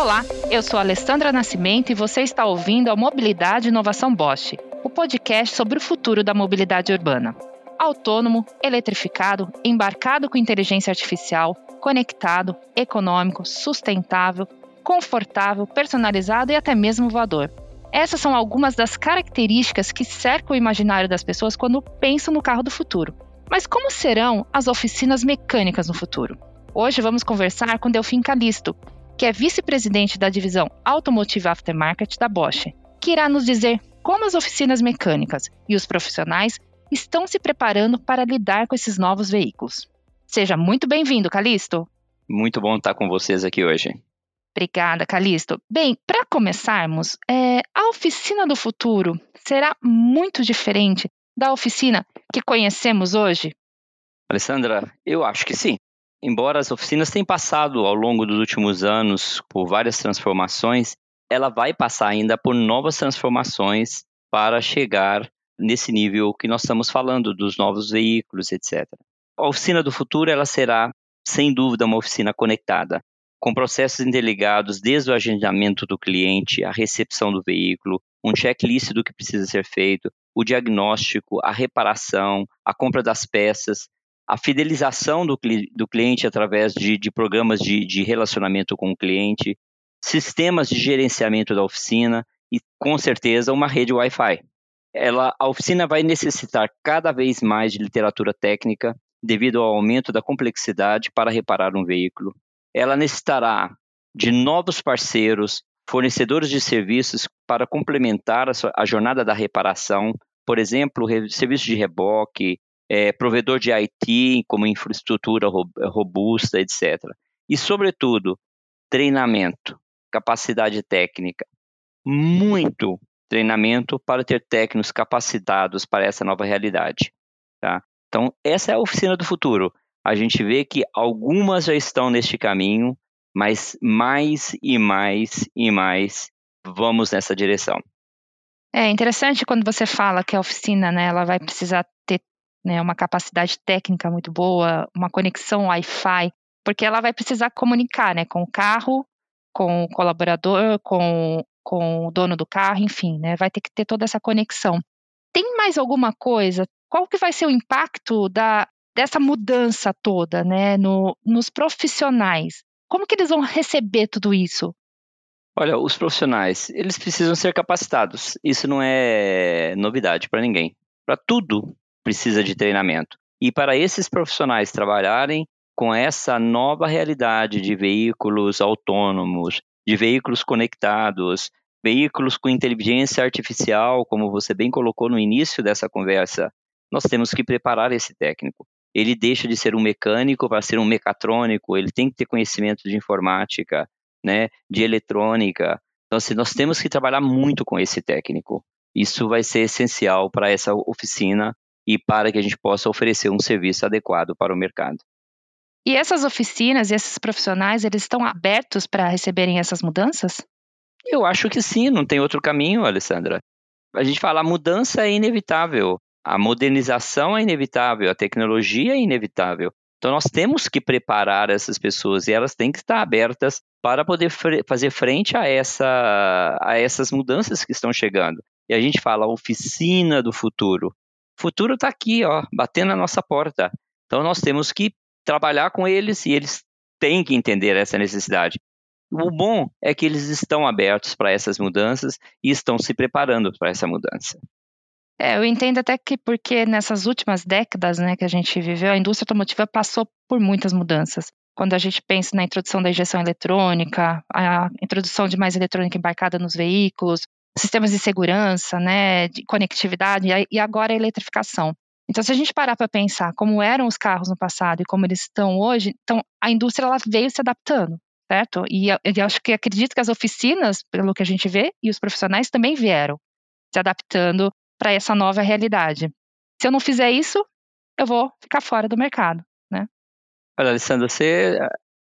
Olá, eu sou Alessandra Nascimento e você está ouvindo a Mobilidade e Inovação Bosch, o podcast sobre o futuro da mobilidade urbana. Autônomo, eletrificado, embarcado com inteligência artificial, conectado, econômico, sustentável, confortável, personalizado e até mesmo voador. Essas são algumas das características que cercam o imaginário das pessoas quando pensam no carro do futuro. Mas como serão as oficinas mecânicas no futuro? Hoje vamos conversar com Delfim Calisto, que é vice-presidente da divisão Automotive Aftermarket da Bosch, que irá nos dizer como as oficinas mecânicas e os profissionais estão se preparando para lidar com esses novos veículos. Seja muito bem-vindo, Calisto. Muito bom estar com vocês aqui hoje. Obrigada, Calisto. Bem, para começarmos, é, a oficina do futuro será muito diferente da oficina que conhecemos hoje? Alessandra, eu acho que sim. Embora as oficinas tenham passado ao longo dos últimos anos por várias transformações, ela vai passar ainda por novas transformações para chegar nesse nível que nós estamos falando dos novos veículos, etc. A oficina do futuro ela será, sem dúvida, uma oficina conectada, com processos interligados desde o agendamento do cliente, a recepção do veículo, um checklist do que precisa ser feito, o diagnóstico, a reparação, a compra das peças, a fidelização do, do cliente através de, de programas de, de relacionamento com o cliente, sistemas de gerenciamento da oficina e, com certeza, uma rede Wi-Fi. Ela, a oficina vai necessitar cada vez mais de literatura técnica devido ao aumento da complexidade para reparar um veículo. Ela necessitará de novos parceiros, fornecedores de serviços para complementar a, sua, a jornada da reparação, por exemplo, serviços de reboque, é, provedor de IT como infraestrutura robusta, etc. E, sobretudo, treinamento, capacidade técnica. Muito treinamento para ter técnicos capacitados para essa nova realidade. Tá? Então, essa é a oficina do futuro. A gente vê que algumas já estão neste caminho, mas mais e mais e mais vamos nessa direção. É interessante quando você fala que a oficina, né, ela vai precisar ter né, uma capacidade técnica muito boa, uma conexão Wi-Fi, porque ela vai precisar comunicar, né, com o carro, com o colaborador, com, com o dono do carro, enfim, né, vai ter que ter toda essa conexão. Tem mais alguma coisa? Qual que vai ser o impacto da, dessa mudança toda, né, no, nos profissionais? Como que eles vão receber tudo isso? Olha, os profissionais, eles precisam ser capacitados. Isso não é novidade para ninguém. Para tudo precisa de treinamento. E para esses profissionais trabalharem com essa nova realidade de veículos autônomos, de veículos conectados, veículos com inteligência artificial, como você bem colocou no início dessa conversa, nós temos que preparar esse técnico. Ele deixa de ser um mecânico para ser um mecatrônico, ele tem que ter conhecimento de informática, né, de eletrônica. Então, assim, nós temos que trabalhar muito com esse técnico. Isso vai ser essencial para essa oficina e para que a gente possa oferecer um serviço adequado para o mercado. E essas oficinas e esses profissionais, eles estão abertos para receberem essas mudanças? Eu acho que sim, não tem outro caminho, Alessandra. A gente fala, a mudança é inevitável, a modernização é inevitável, a tecnologia é inevitável. Então nós temos que preparar essas pessoas e elas têm que estar abertas para poder fazer frente a, essa, a essas mudanças que estão chegando. E a gente fala oficina do futuro. O futuro está aqui, ó, batendo na nossa porta. Então nós temos que trabalhar com eles e eles têm que entender essa necessidade. O bom é que eles estão abertos para essas mudanças e estão se preparando para essa mudança. É, eu entendo até que porque nessas últimas décadas né, que a gente viveu, a indústria automotiva passou por muitas mudanças quando a gente pensa na introdução da injeção eletrônica, a introdução de mais eletrônica embarcada nos veículos, sistemas de segurança, né, de conectividade e agora a eletrificação. Então, se a gente parar para pensar como eram os carros no passado e como eles estão hoje, então a indústria ela veio se adaptando, certo? E eu acho que acredito que as oficinas, pelo que a gente vê, e os profissionais também vieram se adaptando para essa nova realidade. Se eu não fizer isso, eu vou ficar fora do mercado. Olha, Alessandro, você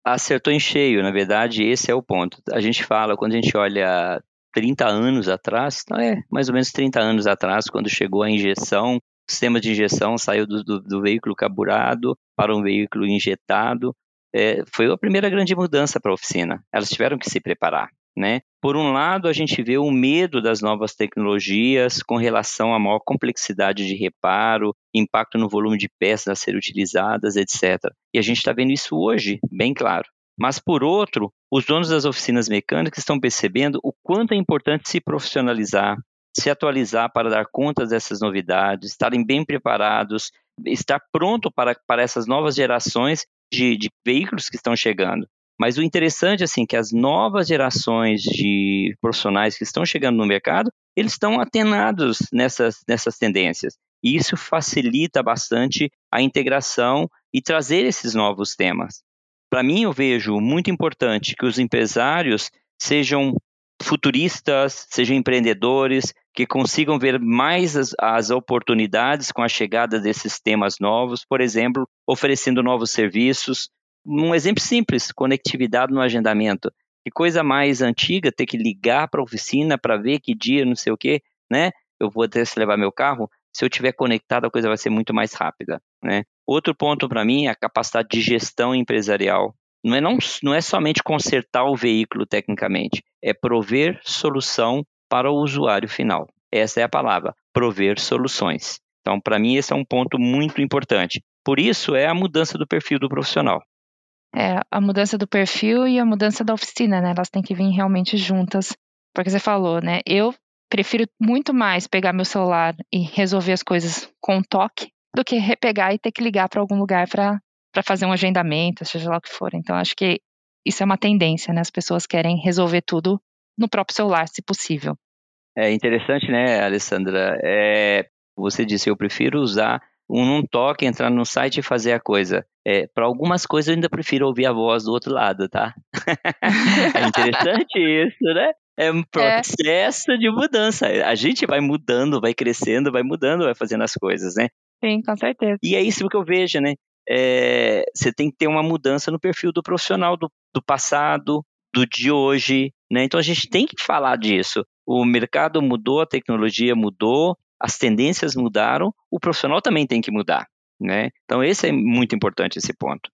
acertou em cheio, na verdade, esse é o ponto. A gente fala, quando a gente olha 30 anos atrás, não é mais ou menos 30 anos atrás, quando chegou a injeção, o sistema de injeção saiu do, do, do veículo carburado para um veículo injetado. é, foi a primeira grande mudança para a oficina. Elas tiveram que se preparar. Né? Por um lado, a gente vê o medo das novas tecnologias com relação à maior complexidade de reparo, impacto no volume de peças a ser utilizadas, etc. E a gente está vendo isso hoje, bem claro. Mas, por outro, os donos das oficinas mecânicas estão percebendo o quanto é importante se profissionalizar, se atualizar para dar conta dessas novidades, estarem bem preparados, estar pronto para, para essas novas gerações de, de veículos que estão chegando. Mas o interessante, assim, que as novas gerações de profissionais que estão chegando no mercado, eles estão atenados nessas, nessas tendências. E isso facilita bastante a integração e trazer esses novos temas. Para mim, eu vejo muito importante que os empresários sejam futuristas, sejam empreendedores, que consigam ver mais as, as, oportunidades com a chegada desses temas novos, por exemplo, oferecendo novos serviços, um exemplo simples, conectividade no agendamento. Que coisa mais antiga ter que ligar para a oficina para ver que dia, não sei o quê, né? Eu vou que levar meu carro. Se eu tiver conectado, a coisa vai ser muito mais rápida, né? Outro ponto para mim é a capacidade de gestão empresarial. Não é, não, não é somente consertar o veículo tecnicamente, é prover solução para o usuário final. Essa é a palavra, prover soluções. Então, para mim, esse é um ponto muito importante. Por isso, é a mudança do perfil do profissional. É, a mudança do perfil e a mudança da oficina, né? Elas têm que vir realmente juntas. Porque você falou, né? Eu prefiro muito mais pegar meu celular e resolver as coisas com um toque do que repegar e ter que ligar para algum lugar para fazer um agendamento, seja lá o que for. Então, acho que isso é uma tendência, né? As pessoas querem resolver tudo no próprio celular, se possível. É interessante, né, Alessandra? É, você disse, eu prefiro usar um, um toque, entrar no site e fazer a coisa. É, para algumas coisas eu ainda prefiro ouvir a voz do outro lado, tá? é interessante isso, né? É um é. processo é. de mudança. A gente vai mudando, vai crescendo, vai mudando, vai fazendo as coisas, né? Sim, com certeza. E é isso que eu vejo, né? É, você tem que ter uma mudança no perfil do profissional do, do passado, do de hoje, né? Então a gente tem que falar disso. O mercado mudou, a tecnologia mudou, as tendências mudaram, o profissional também tem que mudar, né? Então esse é muito importante esse ponto.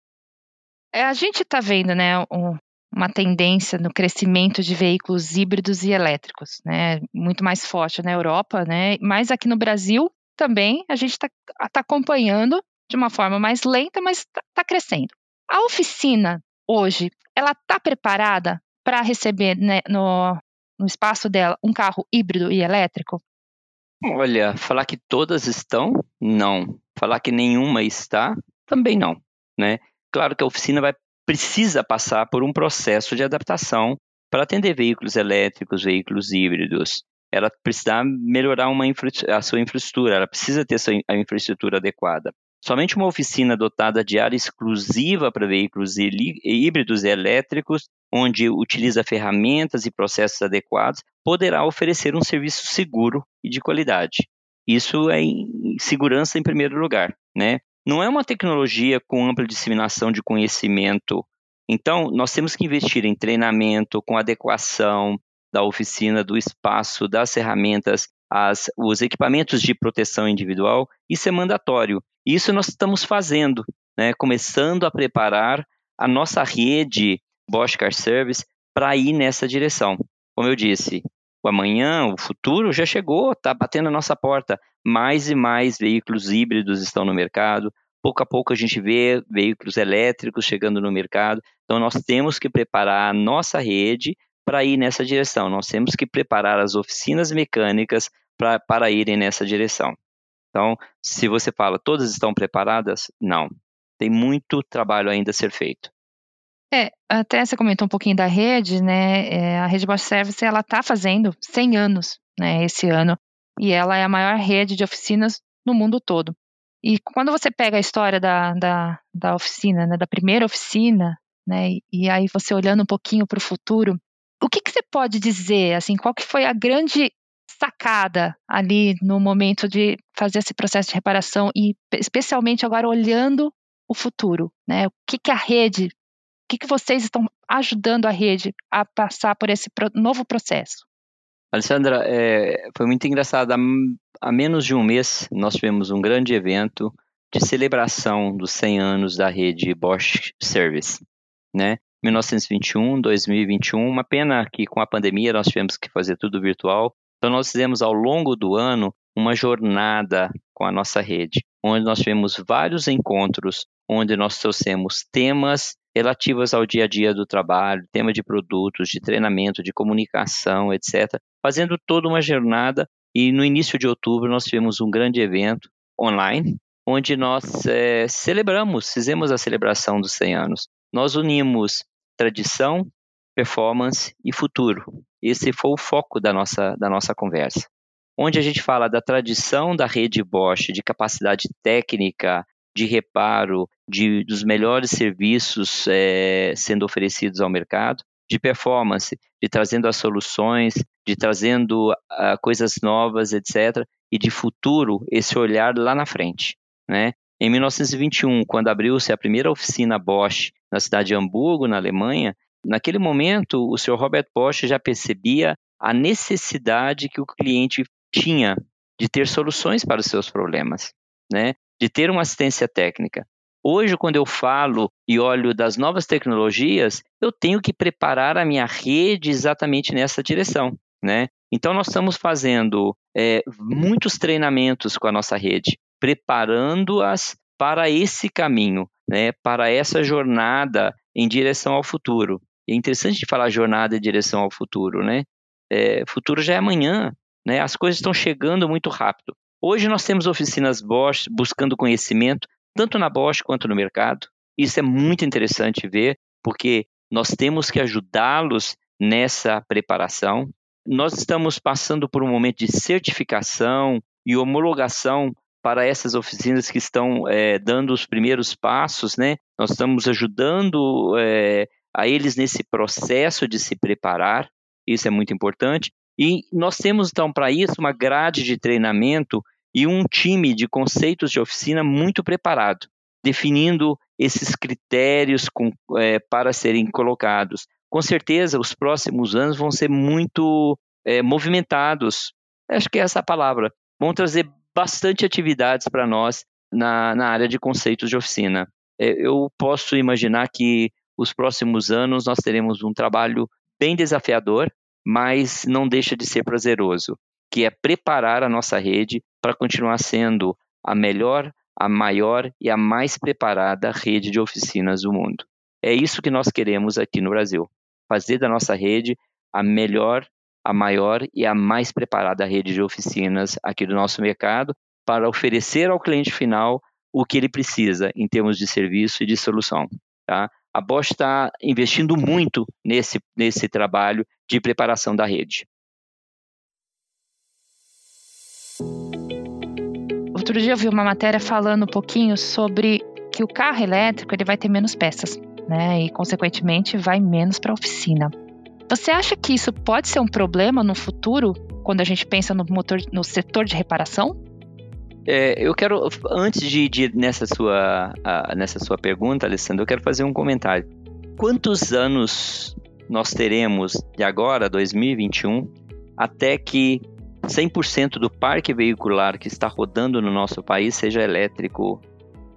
É, a gente está vendo, né, um, uma tendência no crescimento de veículos híbridos e elétricos, né? Muito mais forte na Europa, né? Mas aqui no Brasil também a gente está tá acompanhando de uma forma mais lenta, mas está tá crescendo. A oficina hoje, ela está preparada para receber né, no, no espaço dela um carro híbrido e elétrico? Olha, falar que todas estão, não. Falar que nenhuma está, também não, né? Claro que a oficina vai precisa passar por um processo de adaptação para atender veículos elétricos, veículos híbridos. Ela precisa melhorar uma infra, a sua infraestrutura, ela precisa ter a infraestrutura adequada. Somente uma oficina dotada de área exclusiva para veículos híbridos e elétricos, onde utiliza ferramentas e processos adequados, poderá oferecer um serviço seguro e de qualidade. Isso é em segurança em primeiro lugar, né? Não é uma tecnologia com ampla disseminação de conhecimento. Então, nós temos que investir em treinamento, com adequação da oficina, do espaço, das ferramentas, as, os equipamentos de proteção individual. Isso é mandatório. Isso nós estamos fazendo, né? começando a preparar a nossa rede Bosch Car Service para ir nessa direção. Como eu disse, o amanhã, o futuro já chegou, está batendo a nossa porta. Mais e mais veículos híbridos estão no mercado. Pouco a pouco a gente vê veículos elétricos chegando no mercado. Então nós temos que preparar a nossa rede para ir nessa direção. Nós temos que preparar as oficinas mecânicas pra, para irem nessa direção. Então, se você fala, todas estão preparadas? Não. Tem muito trabalho ainda a ser feito. É, até você comentou um pouquinho da rede, né? É, a rede Bosch Service ela está fazendo 100 anos, né? Esse ano e ela é a maior rede de oficinas no mundo todo. E quando você pega a história da, da, da oficina, né, da primeira oficina, né, e, e aí você olhando um pouquinho para o futuro, o que, que você pode dizer, assim, qual que foi a grande sacada ali no momento de fazer esse processo de reparação e especialmente agora olhando o futuro, né? O que, que a rede, que, que vocês estão ajudando a rede a passar por esse novo processo? Alessandra, é, foi muito engraçado. Há, há, menos de um mês nós tivemos um grande evento de celebração dos 100 anos da rede Bosch Service, né? 1921, 2021, uma pena que com a pandemia nós tivemos que fazer tudo virtual. Então nós fizemos ao longo do ano uma jornada com a nossa rede, onde nós tivemos vários encontros, onde nós trouxemos temas relativos ao dia a dia do trabalho, tema de produtos, de treinamento, de comunicação, etc., fazendo toda uma jornada. E no início de outubro nós tivemos um grande evento online, onde nós é, celebramos, fizemos a celebração dos 100 anos. Nós unimos tradição, performance e futuro. Esse foi o foco da nossa, da nossa conversa. Onde a gente fala da tradição da rede Bosch, de capacidade técnica, de reparo, de, dos melhores serviços é, sendo oferecidos ao mercado, de performance, de trazendo as soluções, de trazendo uh, coisas novas, etc., e de futuro, esse olhar lá na frente. Né? Em 1921, quando abriu-se a primeira oficina Bosch na cidade de Hamburgo, na Alemanha, naquele momento o Sr. Robert Bosch já percebia a necessidade que o cliente tinha de ter soluções para os seus problemas, né? De ter uma assistência técnica. Hoje, quando eu falo e olho das novas tecnologias, eu tenho que preparar a minha rede exatamente nessa direção. Né? Então, nós estamos fazendo é, muitos treinamentos com a nossa rede, preparando-as para esse caminho, né, para essa jornada em direção ao futuro. É interessante falar jornada em direção ao futuro, né? É, futuro já é amanhã, né? As coisas estão chegando muito rápido. Hoje nós temos oficinas Bosch buscando conhecimento, tanto na Bosch quanto no mercado. Isso é muito interessante ver, porque nós temos que ajudá-los nessa preparação. Nós estamos passando por um momento de certificação e homologação para essas oficinas que estão é, dando os primeiros passos, né? Nós estamos ajudando é, a eles nesse processo de se preparar, isso é muito importante. E nós temos então para isso uma grade de treinamento e um time de conceitos de oficina muito preparado, definindo esses critérios com, é, para serem colocados. Com certeza, os próximos anos vão ser muito é, movimentados. Acho que é essa a palavra. Vão trazer bastante atividades para nós na, na área de conceitos de oficina. É, eu posso imaginar que os próximos anos nós teremos um trabalho bem desafiador, mas não deixa de ser prazeroso, que é preparar a nossa rede para continuar sendo a melhor, a maior e a mais preparada rede de oficinas do mundo. É isso que nós queremos aqui no Brasil, fazer da nossa rede a melhor a maior e a mais preparada rede de oficinas aqui do nosso mercado para oferecer ao cliente final o que ele precisa em termos de serviço e de solução. Tá? A Bosch está investindo muito nesse, nesse trabalho de preparação da rede. Outro dia eu vi uma matéria falando um pouquinho sobre que o carro elétrico ele vai ter menos peças, né? E consequentemente vai menos para a oficina. Você acha que isso pode ser um problema no futuro, quando a gente pensa no motor, no setor de reparação? É, eu quero, antes de, de nessa sua, uh, nessa sua pergunta, Alessandro, eu quero fazer um comentário. Quantos anos nós teremos de agora, 2021, até que 100% do parque veicular que está rodando no nosso país seja elétrico,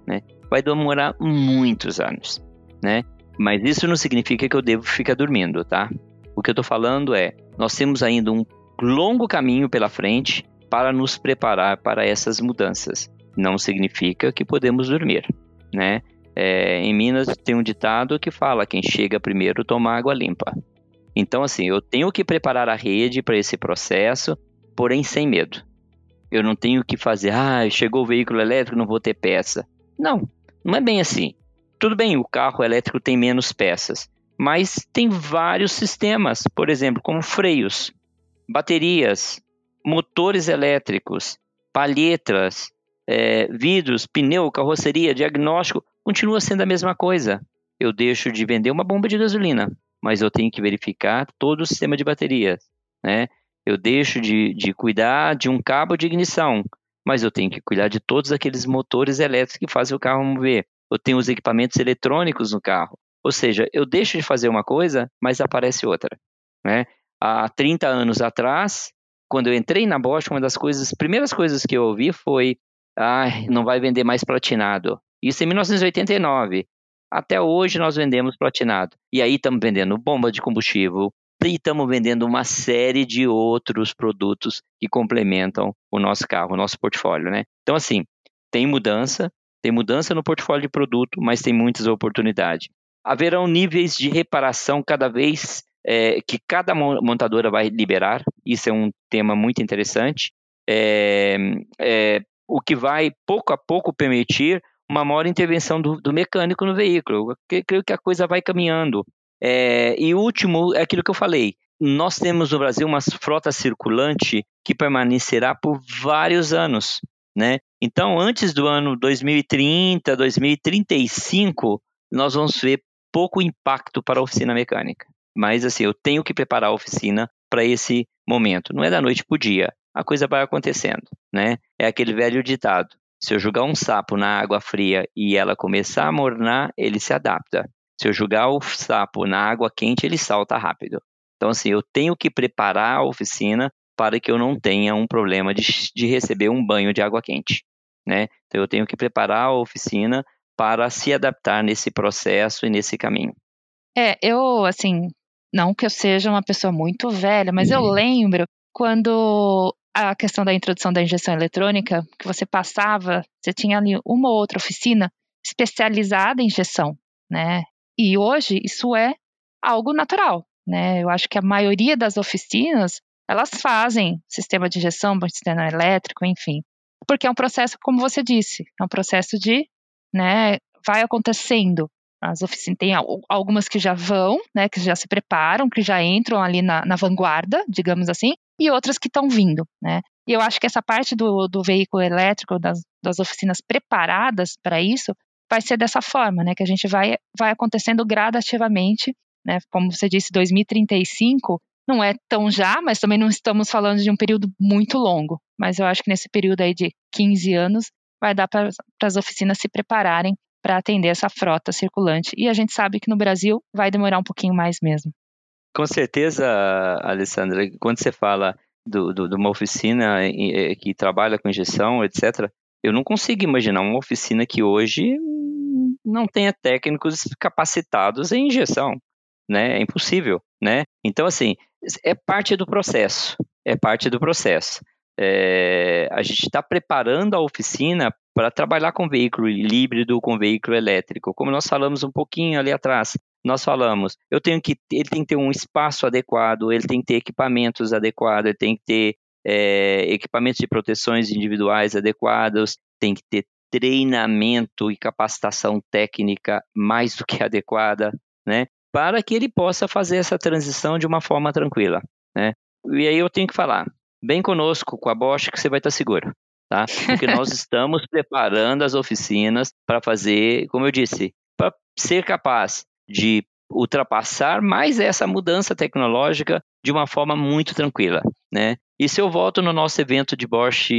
né? Vai demorar muitos anos, né? Mas isso não significa que eu devo ficar dormindo, tá? O que eu estou falando é, nós temos ainda um longo caminho pela frente para nos preparar para essas mudanças. Não significa que podemos dormir, né? É, em Minas tem um ditado que fala: quem chega primeiro toma água limpa. Então, assim, eu tenho que preparar a rede para esse processo, porém sem medo. Eu não tenho que fazer, ah, chegou o veículo elétrico, não vou ter peça. Não, não é bem assim. Tudo bem, o carro elétrico tem menos peças, mas tem vários sistemas, por exemplo, como freios, baterias, motores elétricos, palhetas, é, vidros, pneu, carroceria, diagnóstico, continua sendo a mesma coisa. Eu deixo de vender uma bomba de gasolina, mas eu tenho que verificar todo o sistema de baterias. Né? Eu deixo de, de cuidar de um cabo de ignição, mas eu tenho que cuidar de todos aqueles motores elétricos que fazem o carro mover. Eu tenho os equipamentos eletrônicos no carro. Ou seja, eu deixo de fazer uma coisa, mas aparece outra. Né? Há 30 anos atrás, quando eu entrei na Bosch, uma das coisas, primeiras coisas que eu ouvi foi ai, não vai vender mais platinado. Isso em 1989. Até hoje nós vendemos platinado. E aí estamos vendendo bomba de combustível e estamos vendendo uma série de outros produtos que complementam o nosso carro, o nosso portfólio, né? Então, assim, tem mudança, tem mudança no portfólio de produto, mas tem muitas oportunidades. Haverão níveis de reparação cada vez é, que cada montadora vai liberar. Isso é um tema muito interessante. É, é, o que vai pouco a pouco permitir uma maior intervenção do, do mecânico no veículo. Eu creio que a coisa vai caminhando. É, e o último é aquilo que eu falei. Nós temos no Brasil uma frota circulante que permanecerá por vários anos. Né? Então, antes do ano 2030, 2035, nós vamos ver pouco impacto para a oficina mecânica. Mas, assim, eu tenho que preparar a oficina para esse momento. Não é da noite para o dia. A coisa vai acontecendo, né? É aquele velho ditado. Se eu jogar um sapo na água fria e ela começar a mornar, ele se adapta. Se eu jogar o sapo na água quente, ele salta rápido. Então, assim, eu tenho que preparar a oficina para que eu não tenha um problema de, de receber um banho de água quente, né? Então, eu tenho que preparar a oficina para se adaptar nesse processo e nesse caminho. É, eu, assim, não que eu seja uma pessoa muito velha, mas eu uhum. lembro quando a questão da introdução da injeção eletrônica, que você passava, você tinha ali uma ou outra oficina especializada em injeção, né? E hoje isso é algo natural, né? Eu acho que a maioria das oficinas, elas fazem sistema de injeção, sistema elétrico, enfim. Porque é um processo, como você disse, é um processo de, né, vai acontecendo. As oficinas tem algumas que já vão, né, que já se preparam, que já entram ali na, na vanguarda, digamos assim, e outras que estão vindo, né? E eu acho que essa parte do, do veículo elétrico, das, das oficinas preparadas para isso, vai ser dessa forma, né? Que a gente vai, vai acontecendo gradativamente, né? Como você disse, 2035 não é tão já, mas também não estamos falando de um período muito longo. Mas eu acho que nesse período aí de 15 anos vai dar para as oficinas se prepararem para atender essa frota circulante. E a gente sabe que no Brasil vai demorar um pouquinho mais mesmo. Com certeza, Alessandra, quando você fala do, do, de uma oficina que trabalha com injeção, etc., eu não consigo imaginar uma oficina que hoje não tenha técnicos capacitados em injeção, né? É impossível, né? Então, assim, é parte do processo, é parte do processo. É, a gente está preparando a oficina para trabalhar com veículo híbrido, com veículo elétrico. Como nós falamos um pouquinho ali atrás, nós falamos, eu tenho que, ele tem que ter um espaço adequado, ele tem que ter equipamentos adequados, ele tem que ter é, equipamentos de proteções individuais adequados, tem que ter treinamento e capacitação técnica mais do que adequada, né? Para que ele possa fazer essa transição de uma forma tranquila, né? E aí eu tenho que falar, bem conosco, com a Bosch, que você vai estar seguro, tá? Porque nós estamos preparando as oficinas para fazer, como eu disse, para ser capaz de ultrapassar mais essa mudança tecnológica de uma forma muito tranquila, né? E se eu volto no nosso evento de Bosch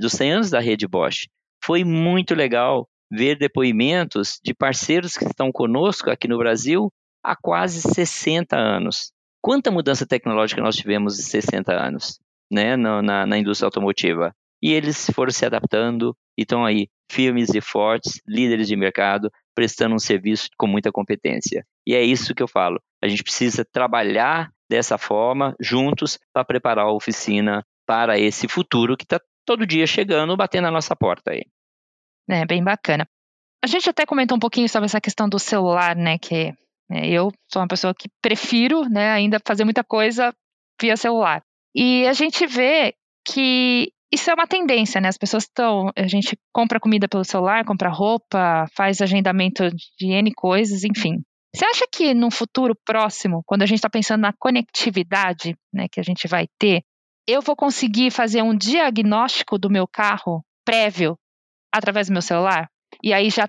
dos 100 anos da rede Bosch, foi muito legal ver depoimentos de parceiros que estão conosco aqui no Brasil há quase 60 anos. Quanta mudança tecnológica nós tivemos em 60 anos né, na, na, na indústria automotiva? E eles foram se adaptando e estão aí firmes e fortes, líderes de mercado, prestando um serviço com muita competência. E é isso que eu falo. A gente precisa trabalhar dessa forma, juntos, para preparar a oficina para esse futuro que está todo dia chegando, batendo na nossa porta aí. É, bem bacana. A gente até comentou um pouquinho sobre essa questão do celular, né, que né, eu sou uma pessoa que prefiro, né, ainda fazer muita coisa via celular. E a gente vê que isso é uma tendência, né? As pessoas estão. A gente compra comida pelo celular, compra roupa, faz agendamento de N coisas, enfim. Você acha que no futuro próximo, quando a gente está pensando na conectividade né, que a gente vai ter, eu vou conseguir fazer um diagnóstico do meu carro prévio através do meu celular? E aí já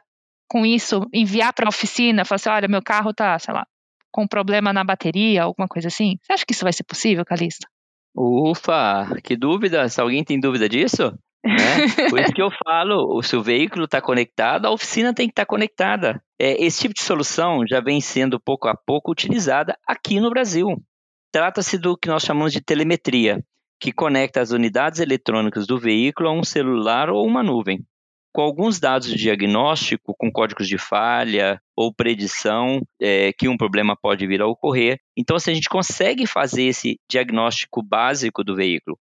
com isso enviar para a oficina, falar assim, olha, meu carro tá, sei lá, com problema na bateria, alguma coisa assim? Você acha que isso vai ser possível, Calista? Ufa, que dúvida! Se alguém tem dúvida disso? Né? Por isso que eu falo, se o veículo está conectado, a oficina tem que estar tá conectada. É, esse tipo de solução já vem sendo pouco a pouco utilizada aqui no Brasil. Trata-se do que nós chamamos de telemetria, que conecta as unidades eletrônicas do veículo a um celular ou uma nuvem. Com alguns dados de diagnóstico, com códigos de falha ou predição é, que um problema pode vir a ocorrer. Então, se a gente consegue fazer esse diagnóstico básico do veículo,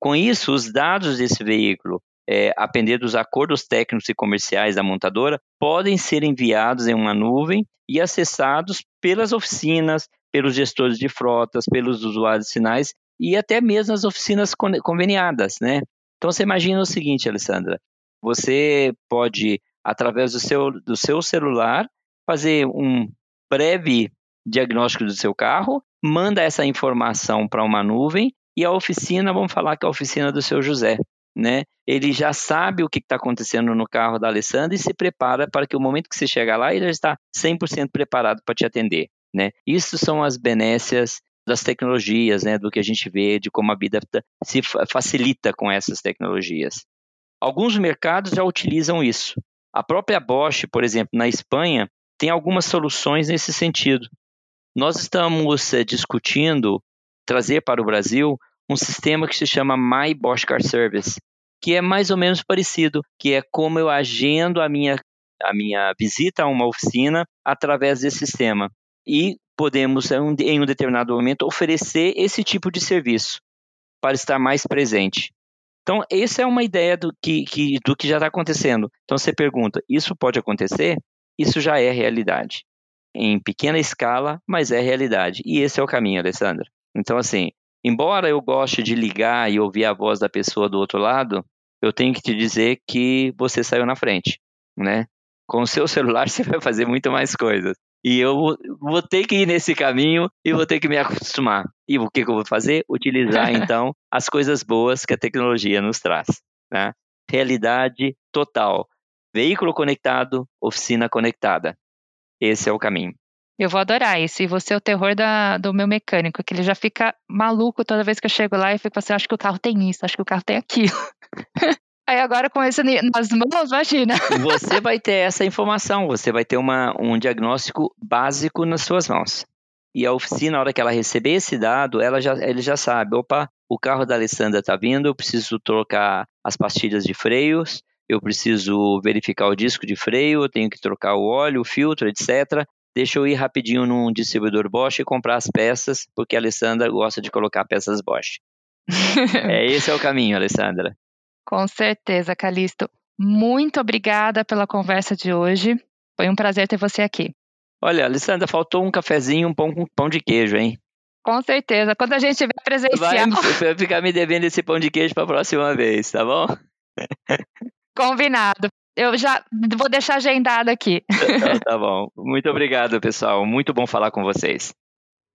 com isso, os dados desse veículo, é, a depender dos acordos técnicos e comerciais da montadora, podem ser enviados em uma nuvem e acessados pelas oficinas, pelos gestores de frotas, pelos usuários de sinais e até mesmo as oficinas conveniadas, né? Então você imagina o seguinte, Alessandra, você pode, através do seu, do seu celular, fazer um breve diagnóstico do seu carro, manda essa informação para uma nuvem e a oficina, vamos falar que é a oficina do seu José, né? Ele já sabe o que está acontecendo no carro da Alessandra e se prepara para que o momento que você chegar lá, ele já está 100% preparado para te atender, né? Isso são as benécias das tecnologias, né? Do que a gente vê, de como a vida se facilita com essas tecnologias. Alguns mercados já utilizam isso. A própria Bosch, por exemplo, na Espanha, tem algumas soluções nesse sentido. Nós estamos é, discutindo trazer para o Brasil um sistema que se chama My Bosch Car Service, que é mais ou menos parecido, que é como eu agendo a minha, a minha visita a uma oficina através desse sistema. E podemos, em um determinado momento, oferecer esse tipo de serviço para estar mais presente. Então, essa é uma ideia do que, que, do que já está acontecendo. Então, você pergunta: isso pode acontecer? Isso já é realidade. Em pequena escala, mas é realidade. E esse é o caminho, Alessandra. Então, assim, embora eu goste de ligar e ouvir a voz da pessoa do outro lado, eu tenho que te dizer que você saiu na frente, né? Com o seu celular você vai fazer muito mais coisas. E eu vou ter que ir nesse caminho e vou ter que me acostumar. E o que, que eu vou fazer? Utilizar, então, as coisas boas que a tecnologia nos traz. Né? Realidade total. Veículo conectado, oficina conectada. Esse é o caminho. Eu vou adorar isso. E você é o terror da, do meu mecânico, que ele já fica maluco toda vez que eu chego lá e fico assim, acho que o carro tem isso, acho que o carro tem aquilo. Aí agora com isso nas mãos, imagina. Você vai ter essa informação, você vai ter uma, um diagnóstico básico nas suas mãos. E a oficina, na hora que ela receber esse dado, ela já, ele já sabe, opa, o carro da Alessandra está vindo, eu preciso trocar as pastilhas de freios, eu preciso verificar o disco de freio, eu tenho que trocar o óleo, o filtro, etc. Deixa eu ir rapidinho num distribuidor Bosch e comprar as peças, porque a Alessandra gosta de colocar peças Bosch. é, esse é o caminho, Alessandra. Com certeza, Calixto. Muito obrigada pela conversa de hoje. Foi um prazer ter você aqui. Olha, Alessandra, faltou um cafezinho, um pão com pão de queijo, hein? Com certeza. Quando a gente tiver presencial. Vai ficar me devendo esse pão de queijo para a próxima vez, tá bom? Combinado. Eu já vou deixar agendado aqui. Tá, tá bom. Muito obrigado, pessoal. Muito bom falar com vocês.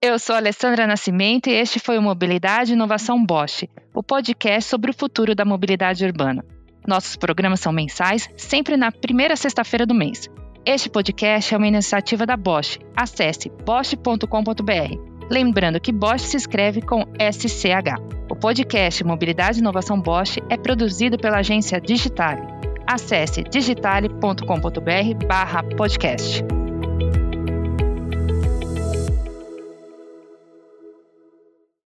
Eu sou Alessandra Nascimento e este foi o Mobilidade e Inovação Bosch, o podcast sobre o futuro da mobilidade urbana. Nossos programas são mensais, sempre na primeira sexta-feira do mês. Este podcast é uma iniciativa da Bosch. Acesse bosch.com.br. Lembrando que Bosch se escreve com SCH. O podcast Mobilidade e Inovação Bosch é produzido pela agência Digitale. Acesse digitale.com.br/podcast.